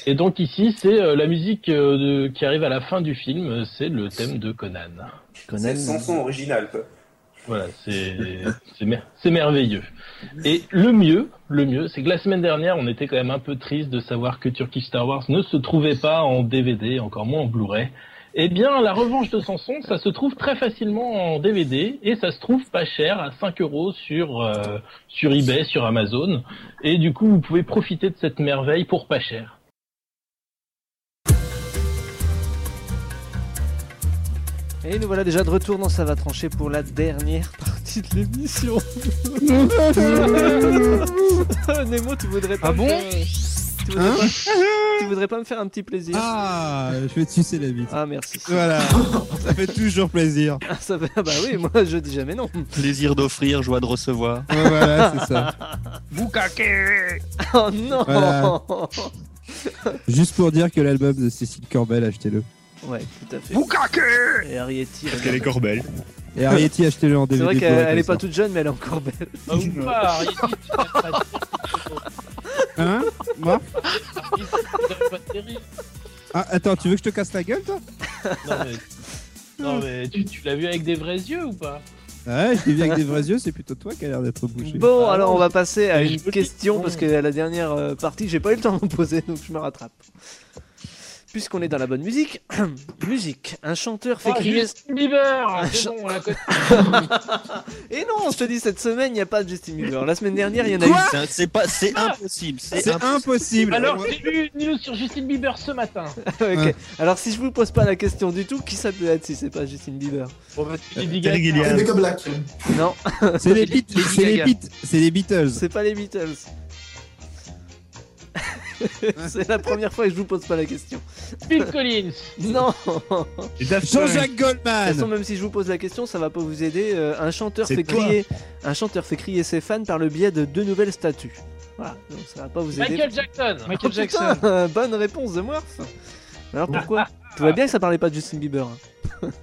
Et donc ici, c'est euh, la musique euh, de- qui arrive à la fin du film, euh, c'est le thème de Conan. C'est son son original, quoi. Voilà, c'est c'est mer- c'est merveilleux. Et le mieux, le mieux, c'est que la semaine dernière, on était quand même un peu triste de savoir que Turkish Star Wars ne se trouvait pas en DVD, encore moins en Blu-ray. Eh bien, la revanche de Samson, ça se trouve très facilement en DVD et ça se trouve pas cher, à 5 euros sur euh, sur eBay, sur Amazon. Et du coup, vous pouvez profiter de cette merveille pour pas cher. Et nous voilà déjà de retour dans Ça va trancher pour la dernière partie de l'émission. Nemo, tu voudrais pas Ah bon? Tu voudrais, Hein pas... tu voudrais pas me faire un petit plaisir? Ah, je vais te sucer la bite. Ah, merci. Voilà, ça fait toujours plaisir. Ah, ça fait... ah bah oui, moi je dis jamais non. Plaisir d'offrir, joie de recevoir. Ouais, voilà, c'est ça. Bukake Oh non Voilà. Juste pour dire que l'album de Cécile Corbel, achetez-le. Ouais, tout à fait. Bukake Et Arietti. Parce qu'elle est Corbel. Et Arietti, achetez-le en C'est DVD. vrai qu'elle est pas toute jeune, mais elle est encore belle. Ah, ou pas, Arietti, Hein Moi. Ah, attends, tu veux que je te casse la gueule, toi Non, mais, non, mais tu, tu l'as vu avec des vrais yeux ou pas Ah Ouais, je l'ai vu avec des vrais yeux, c'est plutôt toi qui a l'air d'être bouché. Bon, Ah alors on va passer à une question parce que à la dernière euh, partie, j'ai pas eu le temps de me poser, donc je me rattrape. Puisqu'on est dans la bonne musique, musique. Un chanteur fait Ah, crier. Justin Bieber C'est bon. Et non, je te dis cette semaine, il n'y a pas de Justin Bieber. La semaine dernière, il y en a eu. C'est- C'est pas, c'est impossible. C'est impossible. Alors, j'ai lu une news sur Justin Bieber ce matin. ok. Alors si je vous pose pas la question du tout, qui ça peut être si c'est pas Justin Bieber Bon, bah, c'est. Rebecca Black. Non, C'est les, Beat- Lady c'est les, Gaga. Beat- c'est les Beatles. c'est pas les Beatles. c'est la première fois que je vous pose pas la question. Phil Collins. Non. Jean-Jacques De toute façon, Goldman. même si je vous pose la question, ça va pas vous aider. Euh, un chanteur fait toi. crier, un chanteur fait crier ses fans par le biais de deux nouvelles statues. Voilà, donc ça va pas vous aider. Michael Jackson. Oh, Michael putain, Jackson. bonne réponse de Murph. Alors pourquoi Tu vois bien que ça parlait pas de Justin Bieber. hein.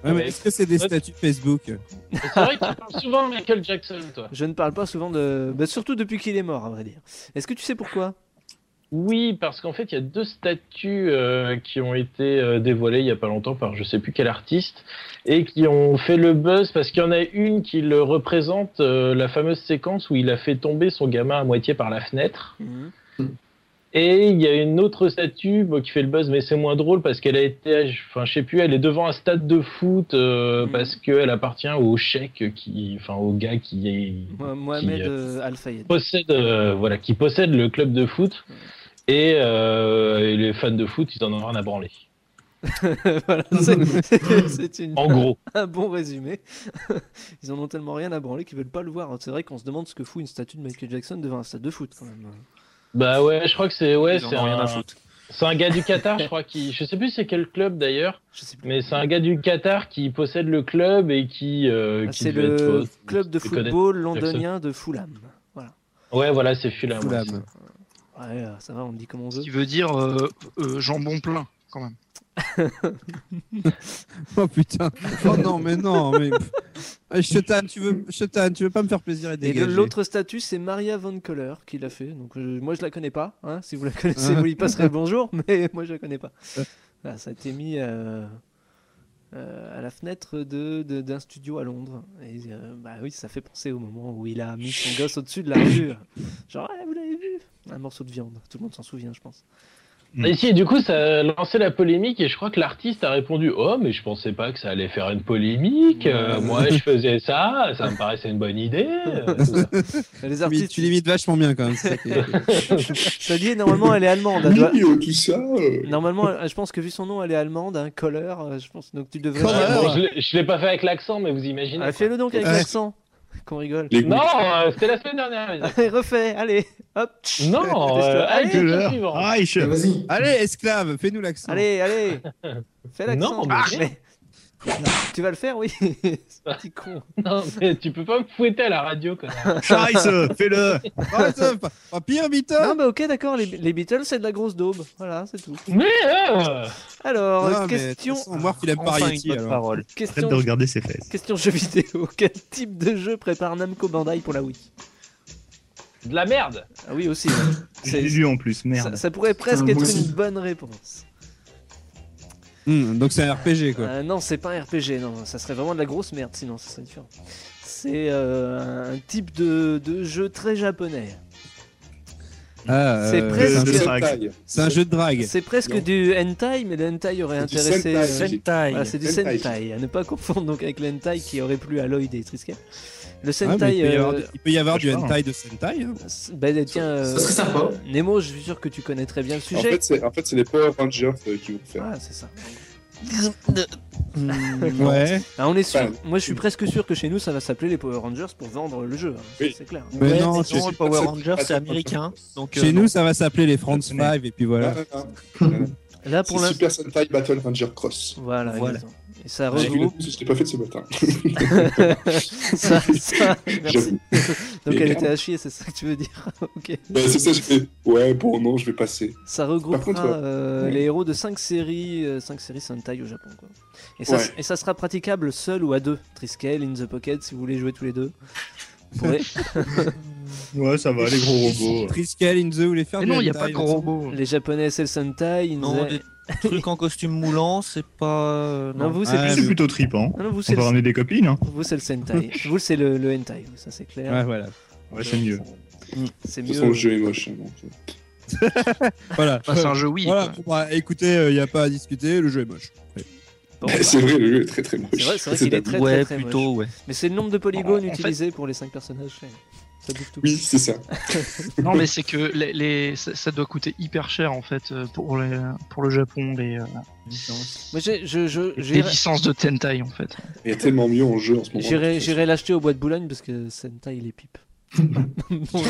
Ouais, mais est-ce que c'est des statuts Facebook? C'est vrai que tu parles souvent de Michael Jackson, toi. Je ne parle pas souvent de, bah, surtout depuis qu'il est mort, à vrai dire. Est-ce que tu sais pourquoi? Oui, parce qu'en fait, il y a deux statues euh, qui ont été euh, dévoilées il y a pas longtemps par je sais plus quel artiste et qui ont fait le buzz parce qu'il y en a une qui le représente euh, la fameuse séquence où il a fait tomber son gamin à moitié par la fenêtre. Et il y a une autre statue bon, qui fait le buzz, mais c'est moins drôle parce qu'elle a été, enfin, je sais plus, elle est devant un stade de foot euh, parce qu'elle appartient au chèque qui, enfin, au gars qui est Mo- Mohamed Qui, euh, Al Fayed. possède, euh, voilà, qui possède le club de foot. Et, euh, et les fans de foot, ils en ont rien à branler. Voilà, c'est- c'est c'est une- En gros. un bon résumé. Ils en ont tellement rien à branler qu'ils veulent pas le voir. C'est vrai qu'on se demande ce que fout une statue de Michael Jackson devant un stade de foot quand même. Bah ouais, je crois que c'est ouais, c'est un, un gars du Qatar, je crois qui, je sais plus c'est quel club d'ailleurs, Je sais plus. mais c'est un gars du Qatar qui possède le club et qui, euh, Ah, qui c'est être, le euh, club de football londonien de Fulham. Voilà. Ouais, voilà, c'est Fulham. Fulham. Ouais, euh, ça va, on dit comme on Ce veut. qui veut dire euh, euh, jambon plein, quand même. Oh putain. Oh non, mais non. Mais... Chetan, tu veux... Chetan, tu veux pas me faire plaisir et dégager l'autre statue, c'est Maria Von Koller qui l'a fait. Donc euh, moi, je la connais pas. hein. Si vous la connaissez, Ah. vous lui passerez le bonjour. Mais moi, je la connais pas. Voilà, ça a été mis euh, à la fenêtre de, de- d'un studio à Londres. Et euh, bah oui, ça fait penser au moment où il a mis son gosse au-dessus de la rue. Genre, Ah, vous l'avez vu Un morceau de viande. Tout le monde s'en souvient, je pense. Et si, du coup, ça a lancé la polémique et je crois que l'artiste a répondu Oh, mais je pensais pas que ça allait faire une polémique. Euh, moi, je faisais ça, ça me paraissait une bonne idée. Euh. Les Tu artistes, tu l'imites vachement bien quand même. ça dit, normalement, elle est allemande. Elle doit- Mignon, tout ça. euh. Normalement, elle- je pense que vu son nom, elle est allemande, un Collar. euh, Je pense donc tu devrais. Bon, je l'ai- je l'ai pas fait avec l'accent, mais vous imaginez. Ah, Fais-le donc avec Ouais. l'accent. Qu'on rigole. Les Non, euh, c'était la semaine dernière. Allez, refais, allez, hop. Non, euh, allez, Ah, Vas-y. Allez, esclave, fais-nous l'accent. allez, allez. Fais l'accent. Non, mais- Mais- Tu vas le faire, oui. Petit con. Non, mais tu peux pas me fouetter à la radio, connard. Scheiße, fais-le pas, pas pire, Beatles Non, bah ok, d'accord. Les, les Beatles, c'est de la grosse daube. Voilà, c'est tout. Mais euh, Alors, Non, mais question, façon, Morph, il aime pas Enfin, une Arietti, bonne alors. parole. Arrête question, de regarder ses fesses. question jeu vidéo. Quel type de jeu prépare Namco Bandai pour la Wii? De la merde. Ah oui, aussi. J'ai C'est- lu en plus, merde. ça pourrait presque être une bonne réponse. Hmm, donc c'est un RPG, quoi. Euh, non, c'est pas un RPG, non, ça serait vraiment de la grosse merde sinon, ça serait différent. C'est euh, un type de, de jeu très japonais. Ah, c'est euh, presque- c'est un-. C'est jeu de drague. C'est presque Non. du hentai, mais le hentai aurait C'est du intéressé. Sentai, voilà, c'est du Sentai. sentai, à ne pas confondre donc avec le hentai qui aurait plu à Lloyd et Triskel. Le Ah, sentai, il, peut y avoir, euh, il peut y avoir du hentai de Sentai. hein. c'est- bah, tiens, euh, Ça serait sympa. Nemo, je suis sûr que tu connais très bien le En sujet. fait, c'est en fait, c'est les Power Rangers euh, qui vont faire. Voilà, c'est ça. Ouais. Ah, on est sûr. Enfin, Moi, je suis presque sûr que chez nous, ça va s'appeler les Power Rangers pour vendre le jeu. hein. Oui. C'est clair. Mais Ouais, non, non, le Power Rangers, c'est américain. Donc, Chez euh, nous, non. ça va s'appeler les France 5 et puis voilà. Ah, ah, ah. Là, pour. Super Sentai Battle Ranger Cross. Voilà. Voilà. exactement. Et ça J'ai vu la regroupe. je l'ai pas faite ce matin. ça, ça, merci. Donc elle merde. était à chier, c'est ça que tu veux dire Ok. Ben, c'est ça, j'ai fait. Ouais, bon, non, je vais passer. Ça regroupera contre, ouais. euh, Ouais. les héros de 5 séries, 5 séries Sentai au Japon. Quoi. Et, ça, Ouais. et ça sera praticable seul ou à deux. Triskel, In the Pocket, si vous voulez jouer tous les deux. Vous pourrez. Ouais, ça va, les gros robots. Triskel, Inze ou les faire Mais non, il n'y a pas de gros robots. les japonais, c'est le Sentai. In Trucs en costume moulant, c'est pas. euh, Non, vous, c'est Ouais, plus- C'est plutôt tripant. Ah non, vous, On c'est peut le... ramener des copines. Hein. vous, c'est le Sentai. vous, c'est le, le Hentai, ça c'est clair. Ouais, voilà. Ouais, c'est mieux. C'est De toute façon, le mieux. jeu est moche. hein, donc, Voilà. Bah, c'est un jeu oui. Voilà, quoi. bon, bah, écoute,il n'y a pas à discuter, le jeu est moche. Bon, euh, bah, C'est vrai, le jeu est très très moche. C'est vrai, c'est vrai C'est qu'il est très ouais, très très plutôt, moche. ouais. Mais c'est le nombre de polygones fait- utilisés pour les 5 personnages. C'est- Ça bouffe tout. Oui, c'est ça. Non, mais c'est que les, les- ça, ça doit coûter hyper cher en fait euh, pour, les, pour le Japon, les, euh, Moi, j'ai- je, je, les licences de Tentai en fait. Il y a tellement mieux en jeu en ce moment. J'irai j'irai l'acheter au bois de Boulogne parce que Sentai il est pipe. Bon.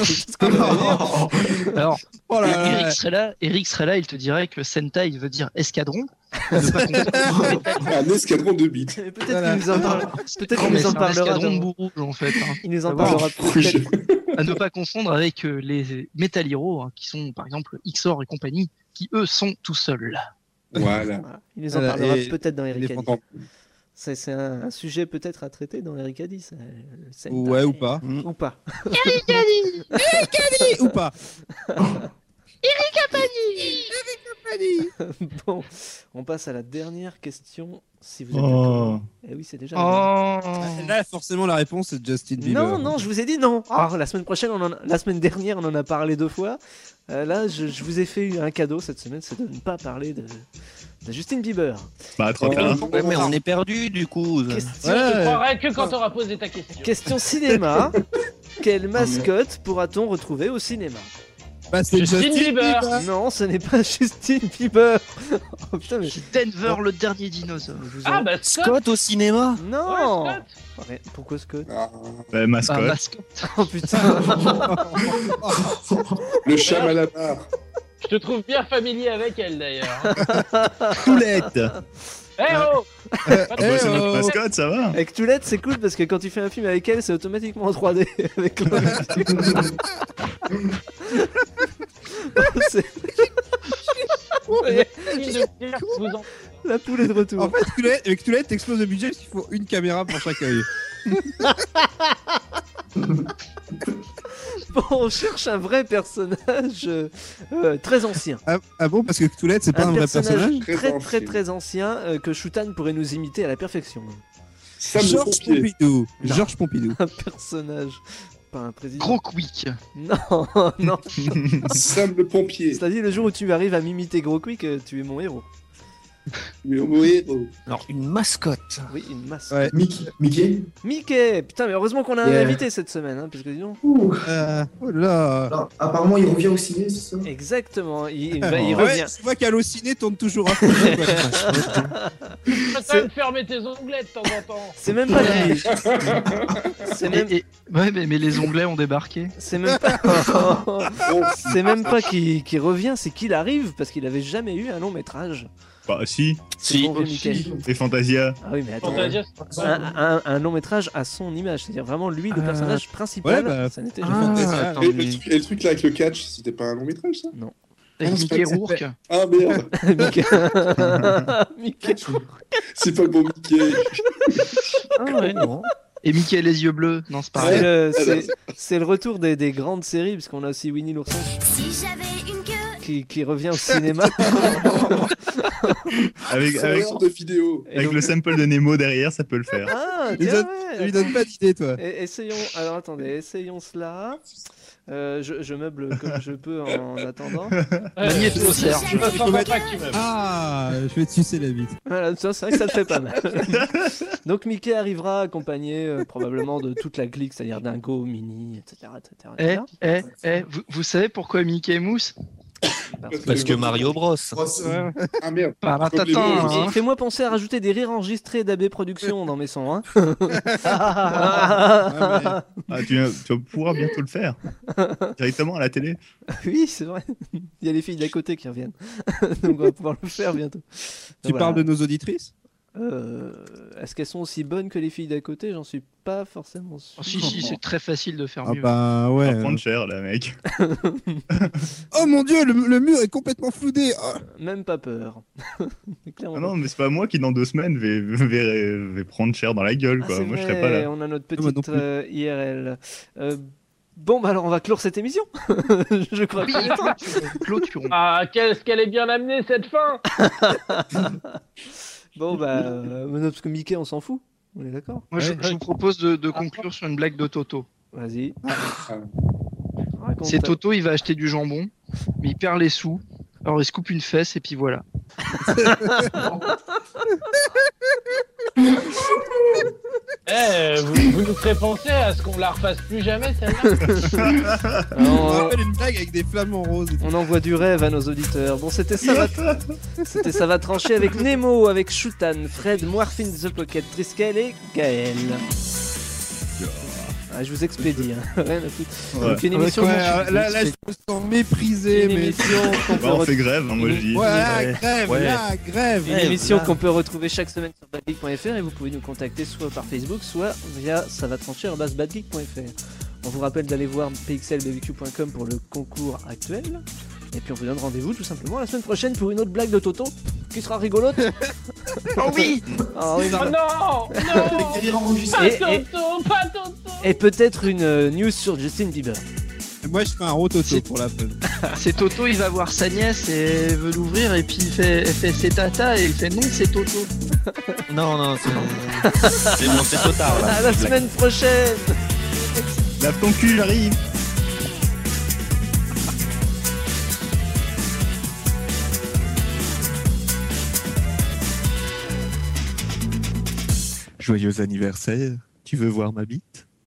Alors, Oh là là. Serait là, Eric serait là, il te dirait que Sentai veut dire escadron. Pas Un escadron de bits. Mais Peut-être Voilà. qu'il nous en parle. Peut-être Non, qu'il mais nous en c'est un parlera. escadron de bourreaux en fait. hein. Il nous en parlera. À ne pas confondre avec euh, les Metal Hero, hein, qui sont par exemple Xor et compagnie, qui eux sont tout seuls. Voilà. Voilà. Il nous en Voilà, parlera peut-être dans Les Eric. C'est un, un sujet peut-être à traiter dans Eric Addy, ça, le Sentai. Ouais, ou pas. Ou pas. Ou pas. bon, on passe à la dernière question. Si vous êtes Oh. d'accord. Eh oui, c'est déjà. Oh Là, forcément, la réponse, c'est Justin Bieber. Non, non, je vous ai dit non. Alors, la semaine prochaine, on en a- la semaine dernière, on en a parlé deux fois. Euh, là, je, je vous ai fait un cadeau cette semaine, c'est de ne pas parler de, de Justin Bieber. Bah, trop tard. Ouais, mais on est perdu du coup. Question, Ouais. Je croirais que quand t'auras posé ta question. question cinéma. Quelle mascotte pourra-t-on retrouver au cinéma? Bah, c'est Justin Bieber. Non, ce n'est pas Justin Bieber. Oh putain, mais Denver, le dernier dinosaure. je vous Ah en- bah Scott. Scott au cinéma Non Ouais, Ouais, Pourquoi Scott Ah, Bah, Ah, mascotte. mascotte. Oh putain le chat Malabar. Je te trouve bien familier avec elle d'ailleurs. Toulette. Eh oh Euh, Ah bah, c'est notre oh. mascotte, ça va. Avec Toulette, c'est cool parce que quand tu fais un film avec elle, c'est automatiquement en 3D. avec La poule est de retour. En fait, Toulette- avec Toulette, t'exploses le budget parce qu'il faut une caméra pour chaque œil. Bon, on cherche un vrai personnage euh, euh, très ancien. Ah, ah bon, parce que Toulette, c'est pas un, vrai personnage très Très très très, ancien. euh, que Shutan pourrait nous imiter à la perfection. Georges. Pompidou. Georges Pompidou. Un personnage, pas un président. Gros quick. Non, non. Sam le pompier. C'est-à-dire le jour où tu arrives à m'imiter Gros Quick, euh, tu es mon héros. Alors, une mascotte. Oui, une masse. Ouais. Mickey, Mickey Mickey Putain, mais heureusement qu'on a un invité cette semaine, hein, parce que dis donc. Ouh. Euh, oh là. Alors, apparemment, il revient au ciné, c'est ça? Exactement, il, Ah, va- il ouais, revient. tu vois qu'Allociné tourne toujours à fond. Tu peux quand même fermer tes onglets de temps en temps. C'est même pas lui. C'est même, Et- et- Ouais, mais, mais les onglets ont débarqué. c'est même pas. c'est même pas qu'il qu'il revient, c'est qu'il arrive parce qu'il avait jamais eu un long métrage. Bah, si. Bon, Mickey. Et Fantasia. Ah oui, mais attends. Fantasia, c'est pas- Un, un- un long métrage à son image, c'est-à-dire vraiment lui le Ah. personnage principal. Ouais, bah, ça n'était ah. Et mais- le, truc, et le truc là avec le catch, c'était pas un long métrage ça? Avec Ah, Mickey Rourke. Ah merde, Mickey. Mickey. c'est pas le bon Mickey. Ah ouais, non. Et Mickey les yeux bleus. Non, c'est C'est pareil. le, c'est- le retour des, des grandes séries, puisqu'on a aussi Winnie l'ourson Si j'avais une queue. Qui, qui revient au cinéma. Avec, avec, genre de vidéo. Et avec donc- le sample de Nemo derrière, ça peut le faire. Ah, Lui tiens, donne, ouais, lui donne pas d'idée, toi. Et- essayons. Alors attendez, essayons cela. Euh, je, je meuble comme je peux en attendant. Magnéto, Serge. Ah, je vais te sucer la bite. Voilà, ça, c'est vrai que ça le fait pas mal. Donc Mickey arrivera accompagné euh, probablement de toute la clique, c'est-à-dire Dingo, Minnie, etc. etc., Eh, etc. eh, eh, vous, vous savez pourquoi Mickey est mousse? Parce que Mario Bros. Ah merde. Et- et Fais-moi penser à rajouter des rires enregistrés d'AB Productions dans mes sons. Hein. Ah, tu, vas- tu vas pouvoir bientôt le faire. Directement à la télé. oui, c'est vrai. Il y a les filles d'à côté qui reviennent. Donc on va pouvoir le faire bientôt. Tu parles de nos auditrices? Euh, Est-ce qu'elles sont aussi bonnes que les filles d'à côté? J'en suis pas forcément sûr. Oh, si, si, c'est très facile de faire Ah mieux. bah On ouais. va prendre cher, là, mec. Oh mon dieu, le, le mur est complètement floudé. Oh. Même pas peur. Clairement Ah non, mais c'est pas moi qui, dans deux semaines, vais, vais, vais prendre cher dans la gueule, Ah, quoi. moi, je serais pas là. On a notre non petite euh, IRL. Euh, bon, bah alors on va clore cette émission. Je crois Oui, clôturons, clôturons. Ah, qu'est-ce qu'elle est bien amenée cette fin Bon, bah, euh, non, parce que Mickey, on s'en fout. On est d'accord Moi, je, je vous propose de, de conclure sur une blague de Toto. Vas-y. Ah. Raconte C'est Toto, il va acheter du jambon, mais il perd les sous. Alors il se coupe une fesse et puis voilà. Eh, vous, vous nous ferez penser à ce qu'on la refasse plus jamais celle-là On rappelle une blague avec des roses. et tout. on envoie du rêve à nos auditeurs. Bon, c'était ça va, c'était ça va trancher avec Nemo, avec Shutan, Fred, Morphin the Pocket, Triskel et Gaël. Ah, je vous expédie, hein. rien à foutre. Ouais. Donc une Ouais, émission, ouais, tu- là, là, je me sens méprisé, une mais. émission qu'on peut Bah, on retrouver- fait grève, hein, moi, je dis. Ouais, Ouais. grève, Ouais. là, grève. Une Ouais, émission qu'on peut retrouver chaque semaine sur badgeek.fr et vous pouvez nous contacter soit par Facebook, soit via ça va trancher en base badgeek.fr. On vous rappelle d'aller voir pxlbbq.com pour le concours actuel. Et puis on vous donne rendez-vous tout simplement la semaine prochaine pour une autre blague de Toto qui sera rigolote. Oh oui Ah oui, Oh non. non Non. Pas Et- et- Toto Pas Toto Et peut-être une euh, news sur Justin Bieber. Moi, je fais un rototo C'est- pour la fun. C'est Toto, il va voir sa nièce et elle veut l'ouvrir et puis il fait, elle fait c'est tata et il fait non c'est Toto. Non, non, c'est c'est bon, c'est trop tard là. À la semaine prochaine Lave ton cul, j'arrive. Joyeux anniversaire. Tu veux voir ma bite?